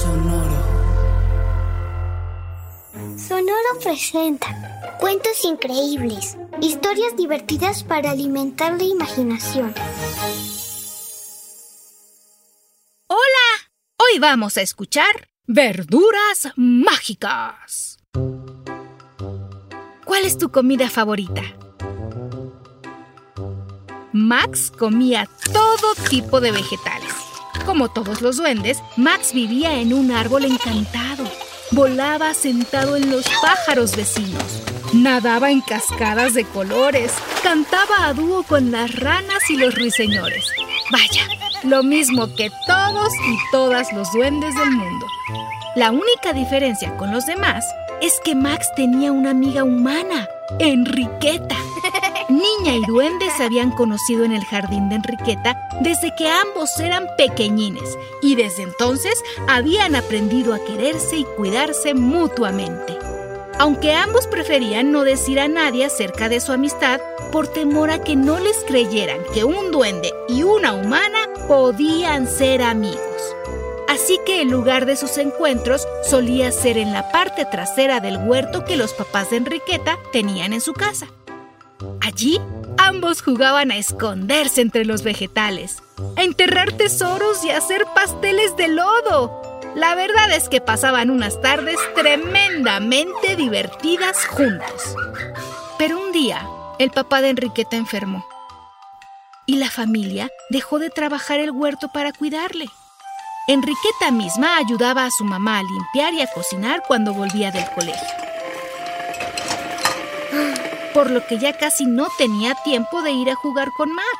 Sonoro. Sonoro presenta cuentos increíbles, historias divertidas para alimentar la imaginación. Hola, hoy vamos a escuchar Verduras Mágicas. ¿Cuál es tu comida favorita? Max comía todo tipo de vegetales. Como todos los duendes, Max vivía en un árbol encantado. Volaba sentado en los pájaros vecinos. Nadaba en cascadas de colores. Cantaba a dúo con las ranas y los ruiseñores. Vaya, lo mismo que todos y todas los duendes del mundo. La única diferencia con los demás es que Max tenía una amiga humana, Enriqueta. Niña y duende se habían conocido en el jardín de Enriqueta desde que ambos eran pequeñines y desde entonces habían aprendido a quererse y cuidarse mutuamente. Aunque ambos preferían no decir a nadie acerca de su amistad por temor a que no les creyeran que un duende y una humana podían ser amigos. Así que el lugar de sus encuentros solía ser en la parte trasera del huerto que los papás de Enriqueta tenían en su casa. Allí, ambos jugaban a esconderse entre los vegetales, a enterrar tesoros y a hacer pasteles de lodo. La verdad es que pasaban unas tardes tremendamente divertidas juntos. Pero un día, el papá de Enriqueta enfermó. Y la familia dejó de trabajar el huerto para cuidarle. Enriqueta misma ayudaba a su mamá a limpiar y a cocinar cuando volvía del colegio por lo que ya casi no tenía tiempo de ir a jugar con Max.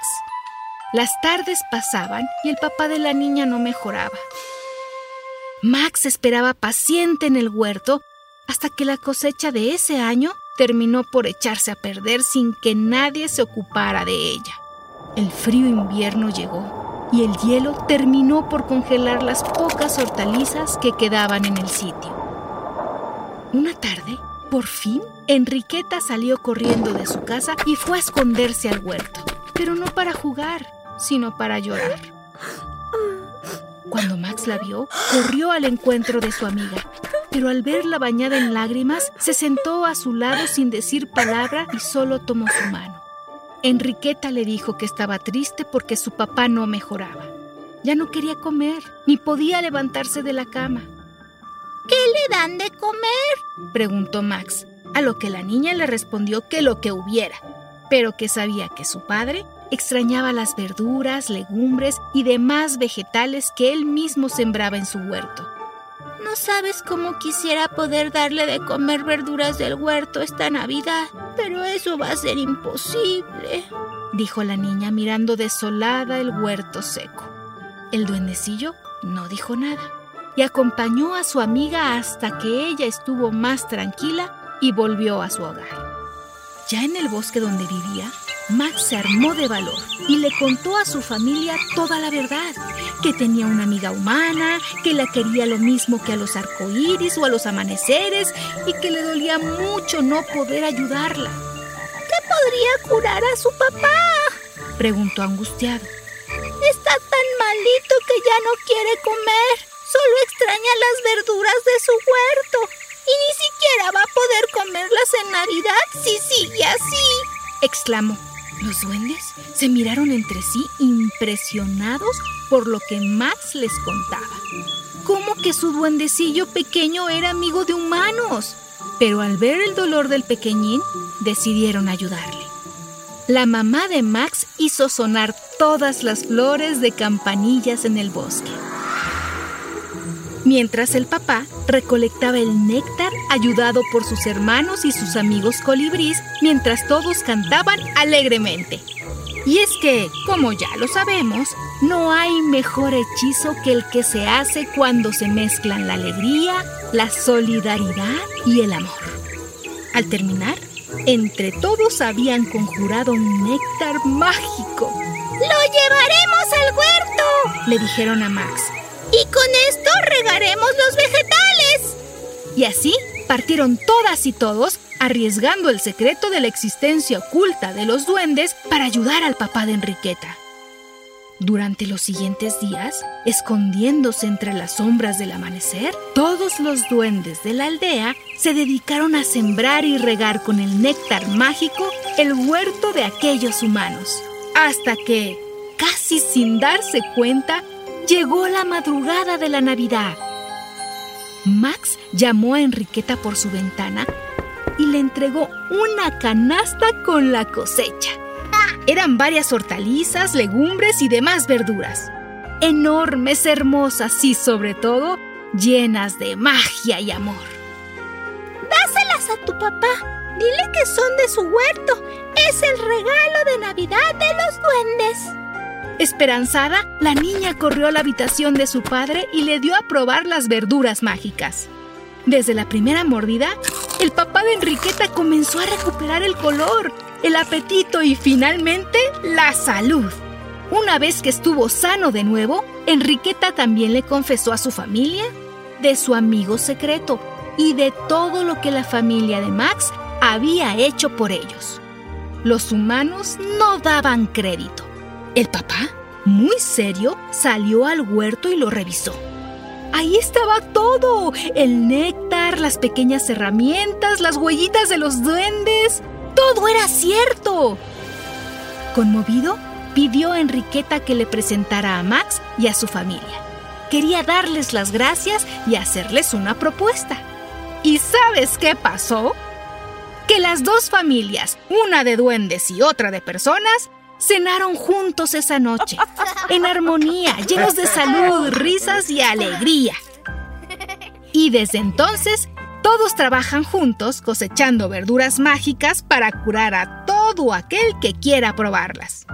Las tardes pasaban y el papá de la niña no mejoraba. Max esperaba paciente en el huerto hasta que la cosecha de ese año terminó por echarse a perder sin que nadie se ocupara de ella. El frío invierno llegó y el hielo terminó por congelar las pocas hortalizas que quedaban en el sitio. Una tarde, por fin, Enriqueta salió corriendo de su casa y fue a esconderse al huerto, pero no para jugar, sino para llorar. Cuando Max la vio, corrió al encuentro de su amiga, pero al verla bañada en lágrimas, se sentó a su lado sin decir palabra y solo tomó su mano. Enriqueta le dijo que estaba triste porque su papá no mejoraba. Ya no quería comer, ni podía levantarse de la cama. ¿Qué le dan de comer? preguntó Max, a lo que la niña le respondió que lo que hubiera, pero que sabía que su padre extrañaba las verduras, legumbres y demás vegetales que él mismo sembraba en su huerto. No sabes cómo quisiera poder darle de comer verduras del huerto esta Navidad, pero eso va a ser imposible, dijo la niña mirando desolada el huerto seco. El duendecillo no dijo nada y acompañó a su amiga hasta que ella estuvo más tranquila y volvió a su hogar. Ya en el bosque donde vivía, Max se armó de valor y le contó a su familia toda la verdad, que tenía una amiga humana, que la quería lo mismo que a los arcoíris o a los amaneceres y que le dolía mucho no poder ayudarla. ¿Qué podría curar a su papá? preguntó angustiado. Está tan malito que ya no quiere comer, solo extraña las verduras de su huerto y ni siquiera va a poder comerlas en Navidad si sigue así, exclamó. Los duendes se miraron entre sí impresionados por lo que Max les contaba. ¿Cómo que su duendecillo pequeño era amigo de humanos? Pero al ver el dolor del pequeñín, decidieron ayudarle. La mamá de Max hizo sonar todas las flores de campanillas en el bosque mientras el papá recolectaba el néctar ayudado por sus hermanos y sus amigos colibrís mientras todos cantaban alegremente. Y es que, como ya lo sabemos, no hay mejor hechizo que el que se hace cuando se mezclan la alegría, la solidaridad y el amor. Al terminar, entre todos habían conjurado un néctar mágico. ¡Lo llevaremos al huerto! Le dijeron a Max. Y con esto regaremos los vegetales. Y así partieron todas y todos arriesgando el secreto de la existencia oculta de los duendes para ayudar al papá de Enriqueta. Durante los siguientes días, escondiéndose entre las sombras del amanecer, todos los duendes de la aldea se dedicaron a sembrar y regar con el néctar mágico el huerto de aquellos humanos, hasta que, casi sin darse cuenta, llegó la madrugada de la Navidad. Max llamó a Enriqueta por su ventana y le entregó una canasta con la cosecha. Eran varias hortalizas, legumbres y demás verduras. Enormes, hermosas y sobre todo llenas de magia y amor. Dáselas a tu papá. Dile que son de su huerto. Es el regalo de Navidad de los duendes. Esperanzada, la niña corrió a la habitación de su padre y le dio a probar las verduras mágicas. Desde la primera mordida, el papá de Enriqueta comenzó a recuperar el color, el apetito y finalmente la salud. Una vez que estuvo sano de nuevo, Enriqueta también le confesó a su familia de su amigo secreto y de todo lo que la familia de Max había hecho por ellos. Los humanos no daban crédito. El papá, muy serio, salió al huerto y lo revisó. Ahí estaba todo. El néctar, las pequeñas herramientas, las huellitas de los duendes. Todo era cierto. Conmovido, pidió a Enriqueta que le presentara a Max y a su familia. Quería darles las gracias y hacerles una propuesta. ¿Y sabes qué pasó? Que las dos familias, una de duendes y otra de personas, cenaron juntos esa noche, en armonía, llenos de salud, risas y alegría. Y desde entonces, todos trabajan juntos cosechando verduras mágicas para curar a todo aquel que quiera probarlas.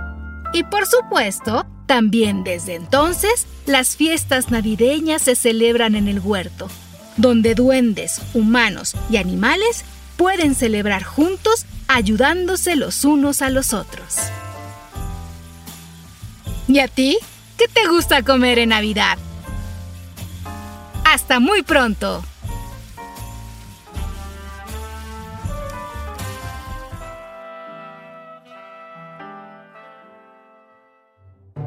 Y por supuesto, también desde entonces, las fiestas navideñas se celebran en el huerto, donde duendes, humanos y animales pueden celebrar juntos ayudándose los unos a los otros. ¿Y a ti? ¿Qué te gusta comer en Navidad? Hasta muy pronto.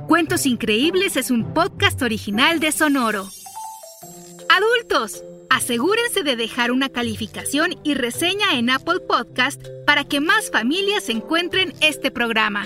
Cuentos Increíbles es un podcast original de Sonoro. Adultos, asegúrense de dejar una calificación y reseña en Apple Podcast para que más familias encuentren este programa.